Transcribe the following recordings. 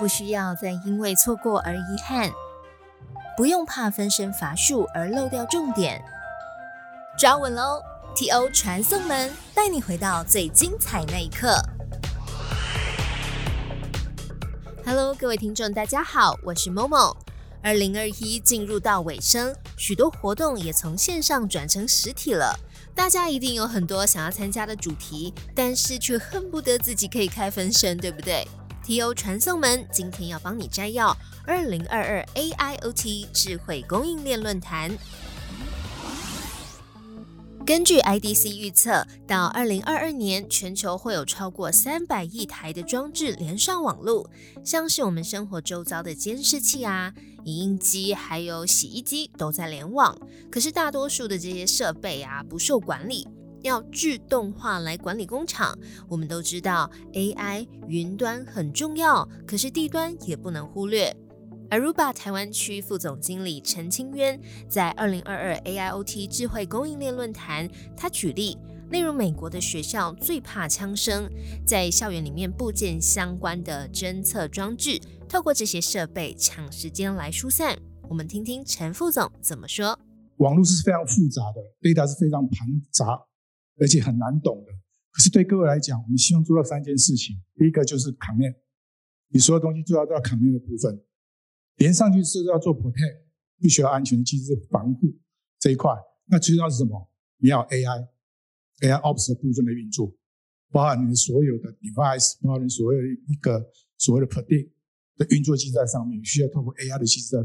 不需要再因为错过而遗憾，不用怕分身乏术而漏掉重点。抓稳喽！T.O. 传送门带你回到最精彩那一刻。Hello，各位听众，大家好，我是 Momo。二零二一进入到尾声，许多活动也从线上转成实体了。大家一定有很多想要参加的主题，但是却恨不得自己可以开分身，对不对？T.O. 传送门今天要帮你摘要二零二二 AIoT 智慧供应链论坛。根据 IDC 预测，到二零二二年，全球会有超过三百亿台的装置连上网络，像是我们生活周遭的监视器啊、影印机，还有洗衣机都在联网。可是大多数的这些设备啊，不受管理，要自动化来管理工厂。我们都知道 AI 云端很重要，可是地端也不能忽略。Aruba 台湾区副总经理陈清渊在二零二二 AIoT 智慧供应链论坛，他举例，例如美国的学校最怕枪声，在校园里面部件相关的侦测装置，透过这些设备抢时间来疏散。我们听听陈副总怎么说。网络是非常复杂的，data 是非常庞杂，而且很难懂的。可是对各位来讲，我们希望做到三件事情：第一个就是 connect，你所有东西做到到 connect 的部分。连上去是要做 protect，必须要安全机制防护这一块。那最重要是什么？你要 AI，AI Ops 的部分的运作，包含你所有的 device，包含你所有的一个所谓的 predict 的运作机制在上面，需要透过 AI 的机制在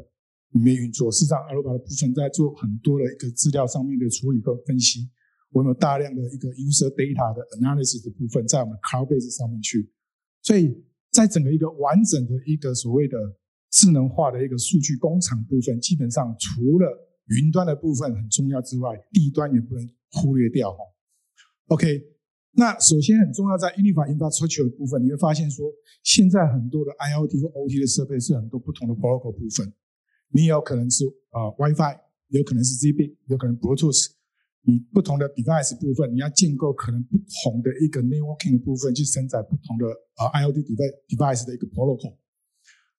里面运作。事实上，Aruba 的部分在做很多的一个资料上面的处理和分析。我们有大量的一个 user data 的 analysis 的部分在我们 cloud base 上面去。所以在整个一个完整的一个所谓的智能化的一个数据工厂部分，基本上除了云端的部分很重要之外，地端也不能忽略掉哈。OK，那首先很重要在 Unified Infrastructure 的部分，你会发现说，现在很多的 IoT 或 OT 的设备是很多不同的 protocol 部分，你有可能是啊 WiFi，有可能是 ZB，有可能 Bluetooth，你不同的 device 部分，你要建构可能不同的一个 networking 的部分，去承载不同的啊 IoT device device 的一个 protocol。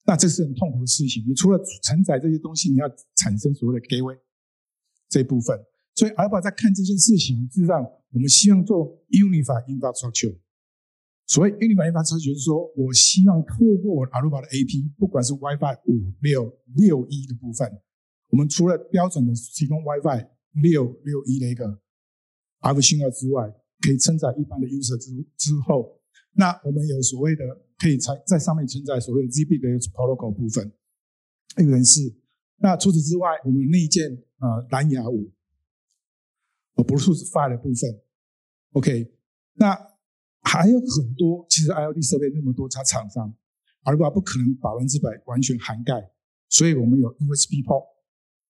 那这是很痛苦的事情。你除了承载这些东西，你要产生所谓的 gateway 这一部分。所以，Aruba 在看这件事情，事实上，我们希望做 unified infrastructure。所谓 unified infrastructure，就是说我希望透过 Aruba 的 AP，不管是 WiFi 五六六一的部分，我们除了标准的提供 WiFi 六六一的一个 F 信号之外，可以承载一般的 user 之之后，那我们有所谓的。可以在在上面承载所谓的 ZB 的 protocol 部分，一个人是。那除此之外，我们内建呃蓝牙五，呃 Bluetooth Five 的部分，OK。那还有很多，其实 IoT 设备那么多家厂商，阿里巴巴不可能百分之百完全涵盖，所以我们有 USB port，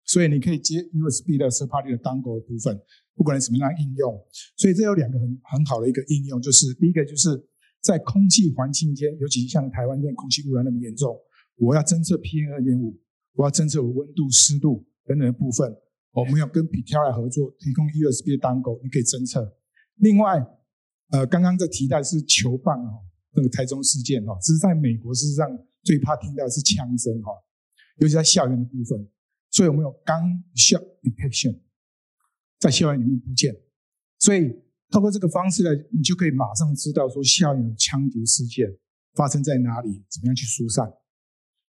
所以你可以接 USB 的 third party 的 dongle 的部分，不管你怎么样应用。所以这有两个很很好的一个应用，就是第一个就是。在空气环境间，尤其像台湾现在空气污染那么严重，我要侦测 PM 二点五，我要侦测我温度、湿度等等的部分，我们要跟 p t r 合作，提供 USB 的 dongle，你可以侦测。另外，呃，刚刚在提到是球棒哦，那个台中事件哦，只是在美国事实上最怕听到的是枪声哈，尤其在校园的部分，所以我们有 gun shot detection，在校园里面不见，所以。透过这个方式呢，你就可以马上知道说校园枪击事件发生在哪里，怎么样去疏散。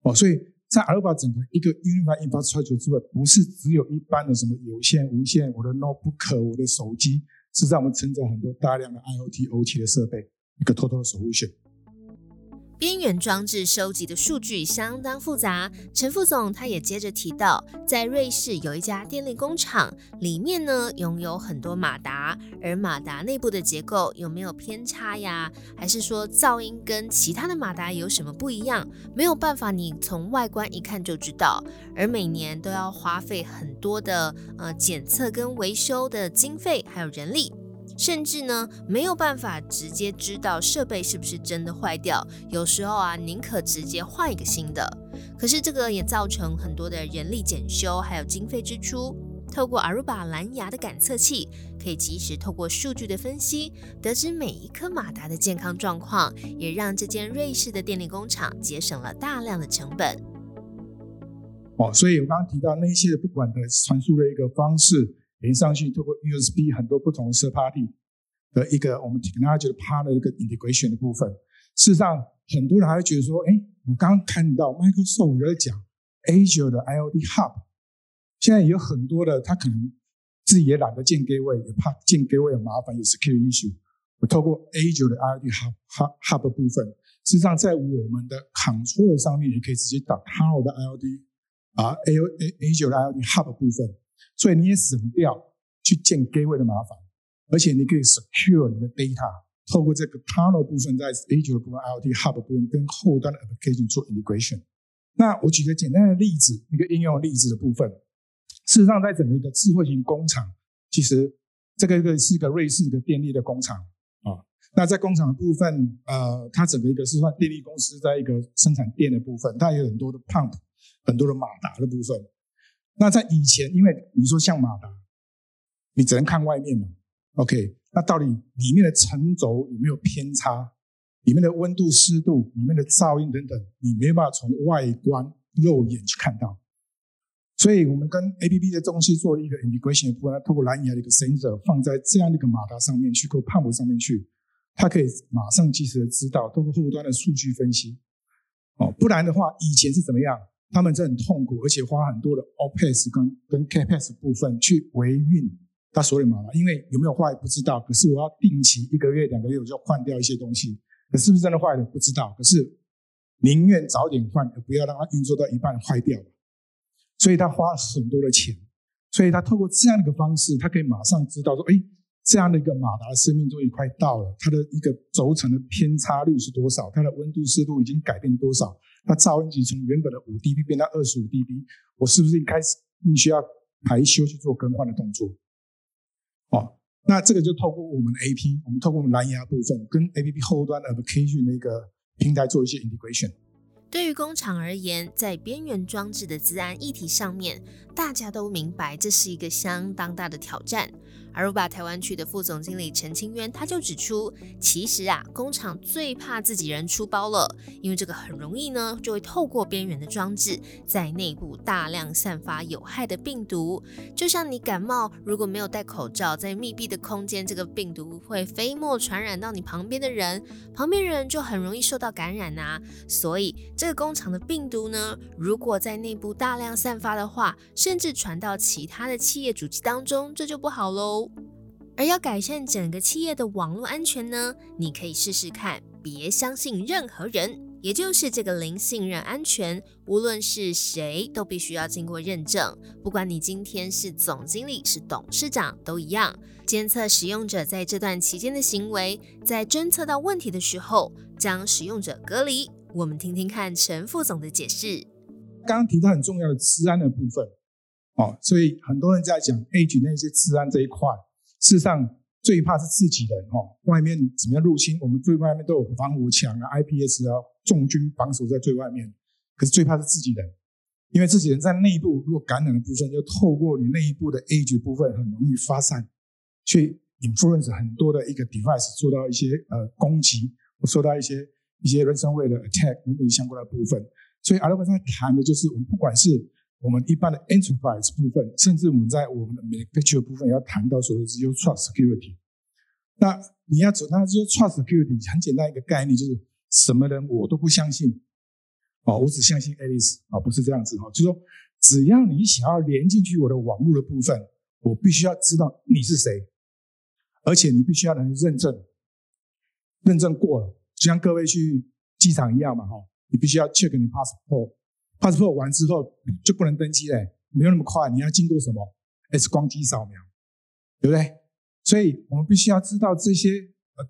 哦，所以在阿尔巴整个一个 Unified Infrastructure 之外，不是只有一般的什么有线、无线，我的 notebook、我的手机，是让我们承载很多大量的 IoT、OT 的设备，一个 total solution。边缘装置收集的数据相当复杂。陈副总他也接着提到，在瑞士有一家电力工厂，里面呢拥有很多马达，而马达内部的结构有没有偏差呀？还是说噪音跟其他的马达有什么不一样？没有办法，你从外观一看就知道。而每年都要花费很多的呃检测跟维修的经费，还有人力。甚至呢，没有办法直接知道设备是不是真的坏掉。有时候啊，宁可直接换一个新的。可是这个也造成很多的人力检修，还有经费支出。透过 Aruba 蓝牙的感测器，可以及时透过数据的分析，得知每一颗马达的健康状况，也让这间瑞士的电力工厂节省了大量的成本。哦，所以我刚刚提到那些不管的传输的一个方式，连上去透过 USB 很多不同的 third party 的一个我们 technology 的 part 的一个 integration 的部分，事实上很多人还会觉得说，哎，我刚刚看到 Microsoft 在讲 Azure 的 IoT Hub，现在有很多的他可能自己也懒得建 gateway，也怕建 gateway 麻烦有 security issue，我透过 Azure 的 IoT Hub Hub Hub 部分，事实上在我们的 control 上面也可以直接打 Power 的 IoT。啊，A O A A 九的 IoT Hub 部分，所以你也省掉去建 gateway 的麻烦，而且你可以 secure 你的 data，透过这个 tunnel 部分，在 A 九的部分 IoT Hub 部分跟后端的 application 做 integration。那我举个简单的例子，一个应用例子的部分，事实上在整个一个智慧型工厂，其实这个一个是一个瑞士的电力的工厂啊。那在工厂的部分，呃，它整个一个是算电力公司在一个生产电的部分，它有很多的 pump。很多的马达的部分，那在以前，因为你说像马达，你只能看外面嘛，OK？那到底里面的沉轴有没有偏差？里面的温度、湿度、里面的噪音等等，你没办法从外观肉眼去看到。所以我们跟 APP 的东西做一个 integration 的部分，透过蓝牙的一个 sensor 放在这样的一个马达上面去，或 pump 上面去，它可以马上及时的知道，通过后端的数据分析。哦，不然的话，以前是怎么样？他们是很痛苦，而且花很多的 OPEX 跟跟 CAPEX 部分去维运他所有马达，因为有没有坏不知道。可是我要定期一个月、两个月我就要换掉一些东西，可是不是真的坏了不知道。可是宁愿早点换，而不要让它运作到一半坏掉。所以他花了很多的钱，所以他透过这样的一个方式，他可以马上知道说，哎，这样的一个马达生命终于快到了，它的一个轴承的偏差率是多少，它的温度、湿度已经改变多少。那噪音级从原本的五 dB 变到二十五 dB，我是不是一开始必须要排修去做更换的动作？哦，那这个就透过我们的 AP，我们透过我们蓝牙部分跟 APP 后端 application 的一个平台做一些 integration。对于工厂而言，在边缘装置的自安议题上面，大家都明白这是一个相当大的挑战。而 uba 台湾区的副总经理陈清渊他就指出，其实啊，工厂最怕自己人出包了，因为这个很容易呢，就会透过边缘的装置在内部大量散发有害的病毒。就像你感冒如果没有戴口罩，在密闭的空间，这个病毒会飞沫传染到你旁边的人，旁边人就很容易受到感染啊。所以这个工厂的病毒呢，如果在内部大量散发的话，甚至传到其他的企业主机当中，这就不好喽。而要改善整个企业的网络安全呢，你可以试试看，别相信任何人，也就是这个零信任安全，无论是谁都必须要经过认证，不管你今天是总经理、是董事长都一样，监测使用者在这段期间的行为，在侦测到问题的时候，将使用者隔离。我们听听看陈副总的解释。刚刚提到很重要的治安的部分，哦，所以很多人在讲 A 级那些治安这一块。事实上，最怕是自己人哦，外面怎么样入侵？我们最外面都有防火墙啊、IPS 啊，重军防守在最外面。可是最怕是自己人，因为自己人在内部，如果感染的部分，就透过你内部的 A 级部分，很容易发散，去 influence 很多的一个 device 做到一些呃攻击，或受到一些一些 ransomware 的 attack 等等相关的部分。所以阿拉伯在谈的就是，我们不管是我们一般的 enterprise 部分，甚至我们在我们的 manufacture 部分，要谈到所谓 zero trust security。那你要走，那就 trust security 很简单一个概念，就是什么人我都不相信。哦，我只相信 Alice 啊，不是这样子哈，就是说，只要你想要连进去我的网络的部分，我必须要知道你是谁，而且你必须要能认证，认证过了，就像各位去机场一样嘛哈，你必须要 check 你 passport。Passport 完之后就不能登机嘞，没有那么快，你要经过什么 X 光机扫描，对不对？所以我们必须要知道这些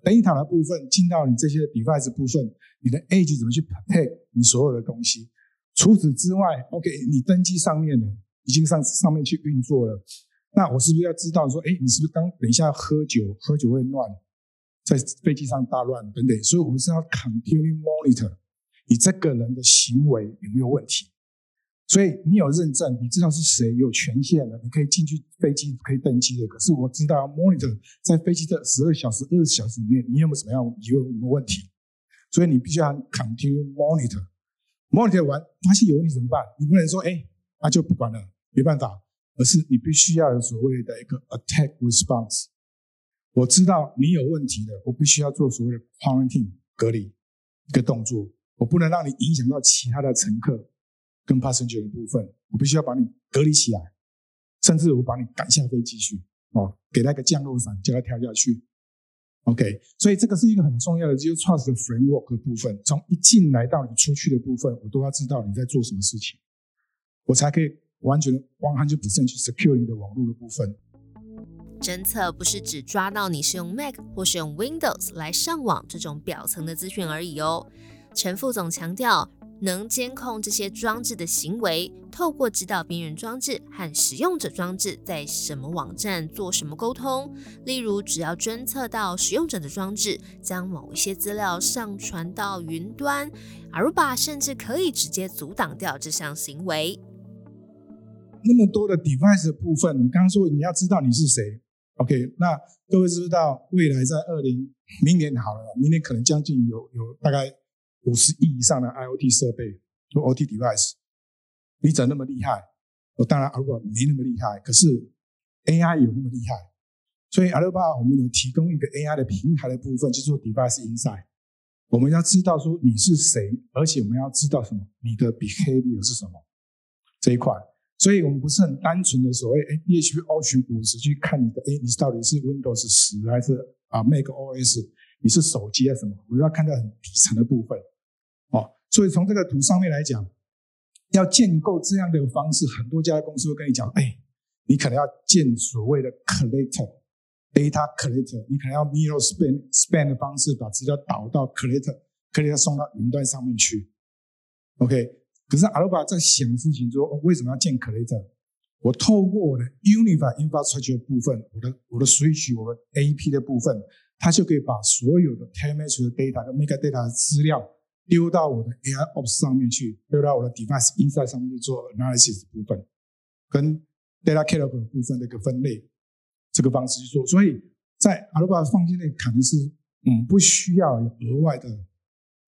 data 的部分进到你这些 device 部分，你的 age 怎么去 protect 你所有的东西。除此之外，OK，你登机上面的已经上上面去运作了，那我是不是要知道说，哎，你是不是刚等一下喝酒，喝酒会乱，在飞机上大乱等等？所以我们是要 continue monitor。你这个人的行为有没有问题？所以你有认证，你知道是谁有权限的，你可以进去飞机可以登机的。可是我知道 monitor 在飞机的十二小时、二十小时里面，你有没有什么样疑问、什么问题？所以你必须要 continue monitor。monitor 完发现有问题怎么办？你不能说哎，那就不管了，没办法，而是你必须要有所谓的一个 attack response。我知道你有问题的，我必须要做所谓的 quarantine 隔离一个动作，我不能让你影响到其他的乘客跟 passenger 的部分，我必须要把你隔离起来，甚至我把你赶下飞机去，哦，给他一个降落伞，叫他跳下去。OK，所以这个是一个很重要的，就是 trust 的 framework 的部分，从一进来到你出去的部分，我都要知道你在做什么事情，我才可以完全 one hundred percent 去 secure 你的网络的部分。侦测不是只抓到你是用 Mac 或是用 Windows 来上网这种表层的资讯而已哦。陈副总强调，能监控这些装置的行为，透过知道边缘装置和使用者装置在什么网站做什么沟通。例如，只要侦测到使用者的装置将某一些资料上传到云端，Aruba 甚至可以直接阻挡掉这项行为。那么多的 device 的部分，你刚刚说你要知道你是谁。OK，那各位知道未来在二零明年好了，明年可能将近有有大概五十亿以上的 IOT 设备，就 OT device，你怎那么厉害？我当然阿鲁巴没那么厉害，可是 AI 有那么厉害，所以阿鲁巴我们有提供一个 AI 的平台的部分，就做 device Inside。我们要知道说你是谁，而且我们要知道什么，你的 behavior 是什么这一块。所以我们不是很单纯的所谓哎，PHP Ocean 五十去看你的哎，你到底是 Windows 十还是啊 Mac OS？你是手机还是什么？我们要看到很底层的部分哦。所以从这个图上面来讲，要建构这样的方式，很多家公司会跟你讲，哎，你可能要建所谓的 Collector Data Collector，你可能要 Mirror Span Span 的方式把资料导到 Collector，Collector 送到云端上面去。OK。可是阿罗巴在想事情说，为什么要建 Collector？我透过我的 Unified Infrastructure 部分，我的我的 Switch，我的 AP 的部分，它就可以把所有的 Telemetry 的 data 跟 Mega Data 的资料丢到我的 AI Ops 上面去，丢到我的 Device Insight 上面去做 Analysis 部分，跟 Data Catalog 部分的一个分类，这个方式去做。所以在阿鲁巴放进内可能是，嗯，不需要有额外的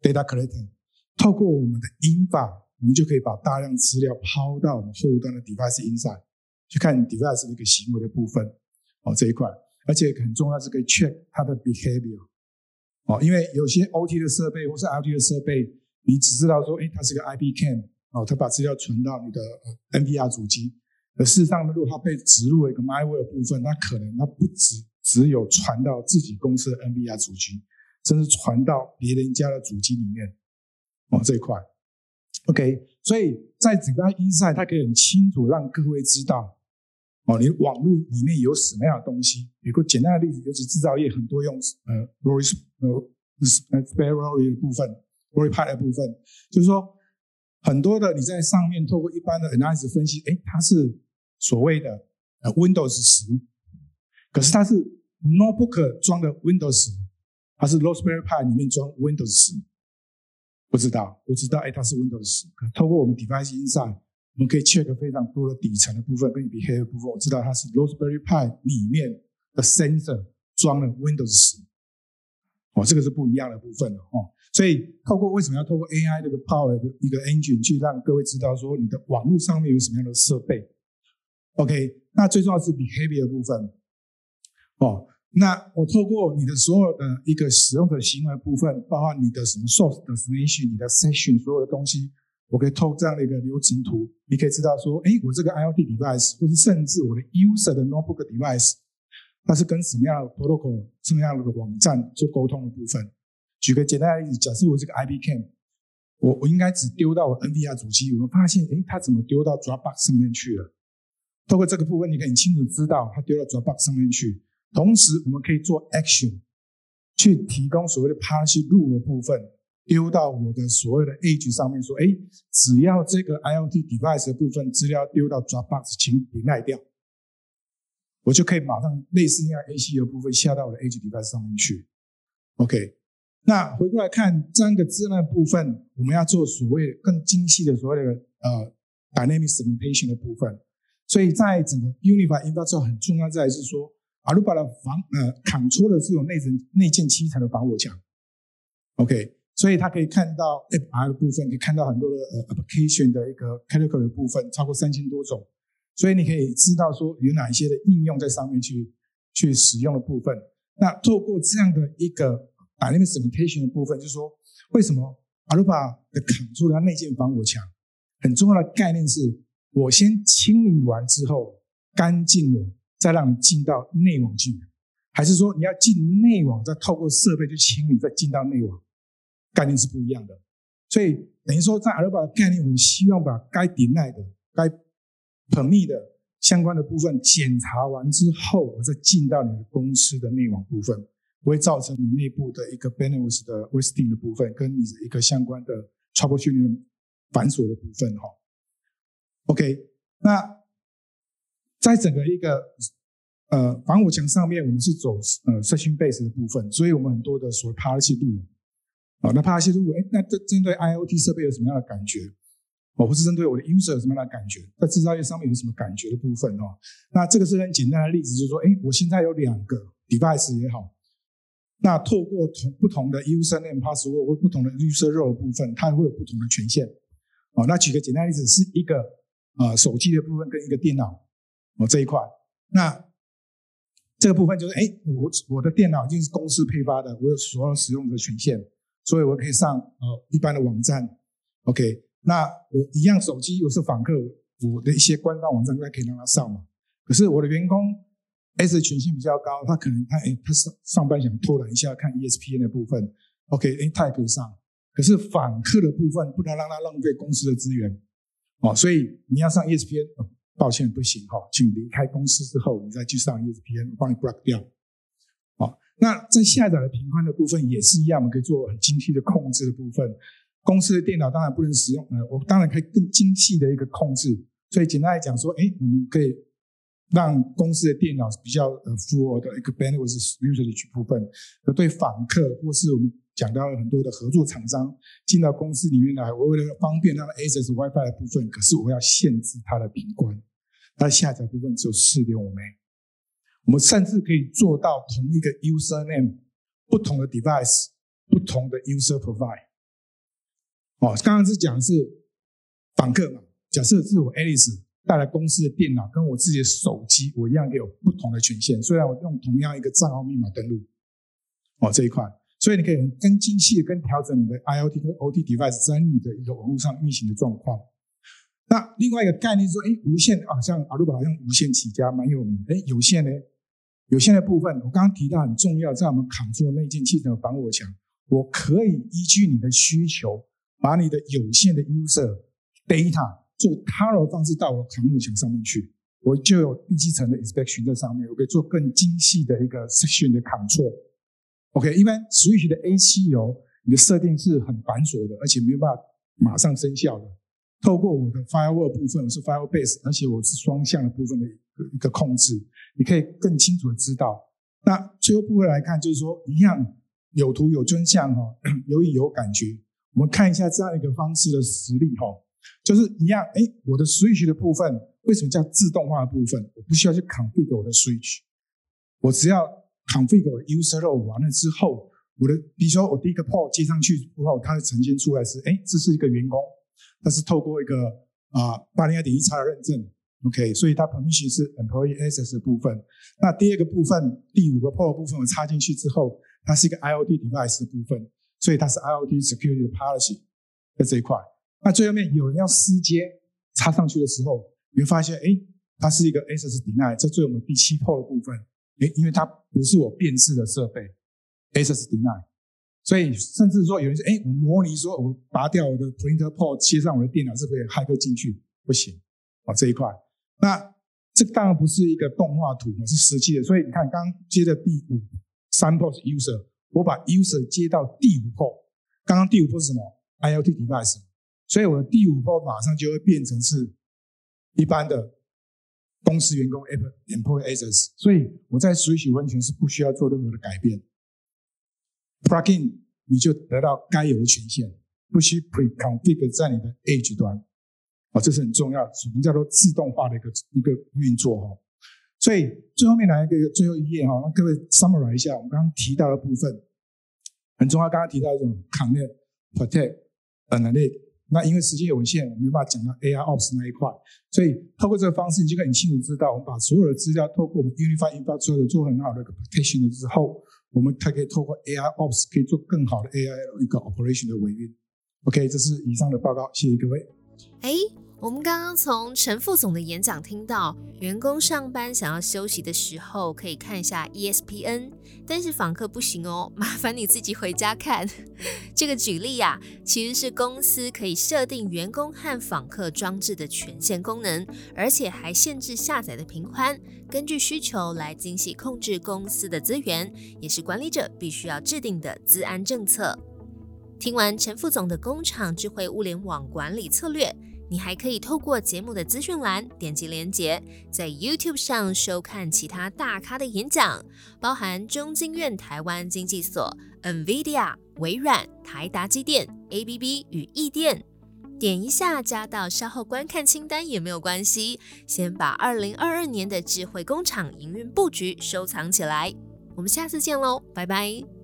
Data Collector，透过我们的 Infa，。我们就可以把大量资料抛到我们后端的 device inside 去看 device 的一个行为的部分哦这一块，而且很重要是可以 check 它的 behavior 哦，因为有些 OT 的设备或是 IT 的设备，你只知道说，哎，它是个 IP cam 哦，它把资料存到你的 NVR 主机，而事实上，如果它被植入了一个 malware 部分，那可能它不只只有传到自己公司的 NVR 主机，甚至传到别人家的主机里面哦这一块。OK，所以在整个 Inside，它可以很清楚让各位知道，哦，你网络里面有什么样的东西。比如简单的例子，尤其制造业很多用呃 Rory 呃 Spare Rory 的部分，Rory Pi 的部分，就是说很多的你在上面透过一般的 Analysis 分析，哎，它是所谓的呃 Windows 十，可是它是 Notebook 装的 Windows 十，它是 Raspberry Pi 里面装 Windows 十。不知道，我知道，哎，它是 Windows 十。透过我们 Device Insight，我们可以 check 非常多的底层的部分跟 behavior 部分。我知道它是 Raspberry Pi 里面的 sensor 装了 Windows 十。哦，这个是不一样的部分了哦。所以，透过为什么要透过 AI 这个 power 的一个 engine 去让各位知道说你的网络上面有什么样的设备？OK，那最重要是 behavior 部分。哦。那我透过你的所有的一个使用者行为部分，包括你的什么 source destination、你的 session 所有的东西，我可以透过这样的一个流程图，你可以知道说，哎，我这个 IoT device，或是甚至我的 user 的 notebook device，它是跟什么样的 protocol、什么样的网站做沟通的部分。举个简单的例子，假设我这个 IP cam，我我应该只丢到我 NVR 主机，我们发现，哎，它怎么丢到 Dropbox 上面去了？透过这个部分，你可以清楚知道它丢到 Dropbox 上面去。同时，我们可以做 action，去提供所谓的 policy rule 的部分，丢到我的所谓的 a g e 上面，说，哎，只要这个 IoT device 的部分资料丢到 Dropbox，请你卖掉，我就可以马上类似那样 AC 的部分下到我的 a g e device 上面去。OK，那回过来看这样一个资料部分，我们要做所谓更精细的所谓的呃 dynamic segmentation 的部分。所以在整个 Unify Infrastructure 很重要在是说，Aruba 的防呃砍戳的这种内层内建七层的防火墙。OK，所以它可以看到 API 的部分，可以看到很多的呃 application 的一个 category 的部分，超过三千多种。所以你可以知道说有哪一些的应用在上面去去使用的部分。那透过这样的一个 dynamic segmentation 的部分，就是说为什么 Aruba 的 control 它内建防火墙很重要的概念是。我先清理完之后，干净了，再让你进到内网去，还是说你要进内网，再透过设备去清理，再进到内网，概念是不一样的。所以等于说，在阿尔法的概念，我们希望把该点耐的、该保密的相关的部分检查完之后，我再进到你的公司的内网部分，不会造成你内部的一个 benefits 的 wasting 的部分，跟你的一个相关的 trouble shooting 繁琐的部分，哈。OK，那在整个一个呃防火墙上面，我们是走呃社区 base 的部分，所以我们很多的所谓 policy 度啊，那 policy 度，哎，那针针对 IOT 设备有什么样的感觉？哦，或是针对我的 user 有什么样的感觉？在制造业上面有什么感觉的部分哦？那这个是很简单的例子，就是说，哎，我现在有两个 device 也好，那透过同不同的 user name password 或不同的 user role 部分，它会有不同的权限。哦，那举个简单例子，是一个。啊，手机的部分跟一个电脑，哦这一块，那这个部分就是，哎，我我的电脑已经是公司配发的，我有所有使用的权限，所以我可以上呃一般的网站，OK，那我一样手机我是访客，我的一些官方网站应该可以让他上嘛。可是我的员工 S 权限比较高，他可能他哎他上上班想偷懒一下看 ESPN 的部分，OK，哎他也可以上，可是访客的部分不能让他浪费公司的资源。哦，所以你要上 ESPN，抱歉不行哈，请离开公司之后，你再去上 ESPN，我帮你 block 掉。那在下载的频宽的部分也是一样，我们可以做很精细的控制的部分。公司的电脑当然不能使用，呃，我当然可以更精细的一个控制。所以简单来讲说，哎，你们可以让公司的电脑是比较呃 full 的一个 bandwidth usage 部分，而对访客或是我们。讲到了很多的合作厂商进到公司里面来，我为了方便他的 Access WiFi 的部分，可是我要限制它的频宽，它下载部分只有四点五 M。我们甚至可以做到同一个 User Name 不同的 Device 不同的 User Profile。哦，刚刚是讲是访客嘛，假设是我 Alice 带来公司的电脑跟我自己的手机，我一样有不同的权限，虽然我用同样一个账号密码登录，哦这一块。所以你可以更精细的跟调整你的 IOT 跟 OT device 在你的一个网络上运行的状况。那另外一个概念说，哎，无线啊，像阿鲁巴好像无线起家蛮有名。哎，有线呢？有限的部分，我刚刚提到很重要，在我们扛住的内建器的防火墙，我可以依据你的需求，把你的有限的 user data 做 t a r r 方式到我扛火墙上面去，我就有第七层的 inspection 在上面，我可以做更精细的一个 section 的 control。OK，一般 Switch 的 A7 油，你的设定是很繁琐的，而且没有办法马上生效的。透过我的 Firewall 部分，我是 firebase，而且我是双向的部分的一个控制，你可以更清楚的知道。那最后部分来看，就是说一样有图有真相哈，有影有感觉。我们看一下这样一个方式的实例哈，就是一样，哎，我的 Switch 的部分为什么叫自动化的部分？我不需要去 config 我的 Switch，我只要。configure user role 完了之后，我的比如说我第一个 port 接上去之后，它的呈现出来是，哎，这是一个员工，它是透过一个啊八零二点一叉的认证，OK，所以它 permission 是 employee access 的部分。那第二个部分，第五个 port 部分我插进去之后，它是一个 IOT device 的部分，所以它是 IOT security 的 policy 在这一块。那最后面有人要私接插上去的时候，你会发现，哎，它是一个 access deny，这最我们第七 port 的部分。诶，因为它不是我辨识的设备，access deny，所以甚至说有人说，诶，我模拟说我拔掉我的 printer port，接上我的电脑，是不是骇客进去？不行，啊这一块，那这当然不是一个动画图，是实际的。所以你看，刚接的第五三 port user，我把 user 接到第五 port，刚刚第五 port 是什么？IoT device，所以我的第五 port 马上就会变成是一般的。公司员工 employee access，所以我在水洗完全是不需要做任何的改变，plugin 你就得到该有的权限，不需 pre configure 在你的 edge 端啊，这是很重要，我们叫做自动化的一个一个运作哈。所以最后面来一个最后一页哈，让各位 summarize 一下我们刚刚提到的部分，很重要。刚刚提到一种 connect、protect、analyze。那因为时间有限，我没办法讲到 AI Ops 那一块，所以透过这个方式，你就可以很清楚知道，我们把所有的资料透过我们 unifiedinforce 做很好的一个 protection 之后，我们才可以透过 AI Ops 可以做更好的 AI 一个 operation 的维运。OK，这是以上的报告，谢谢各位。哎。我们刚刚从陈副总的演讲听到，员工上班想要休息的时候可以看一下 ESPN，但是访客不行哦，麻烦你自己回家看。这个举例呀，其实是公司可以设定员工和访客装置的权限功能，而且还限制下载的频宽，根据需求来精细控制公司的资源，也是管理者必须要制定的资安政策。听完陈副总的工厂智慧物联网管理策略。你还可以透过节目的资讯栏点击连结，在 YouTube 上收看其他大咖的演讲，包含中经院台湾经济所、NVIDIA、微软、台达机电、ABB 与易电。点一下加到稍后观看清单也没有关系，先把2022年的智慧工厂营运布局收藏起来。我们下次见喽，拜拜。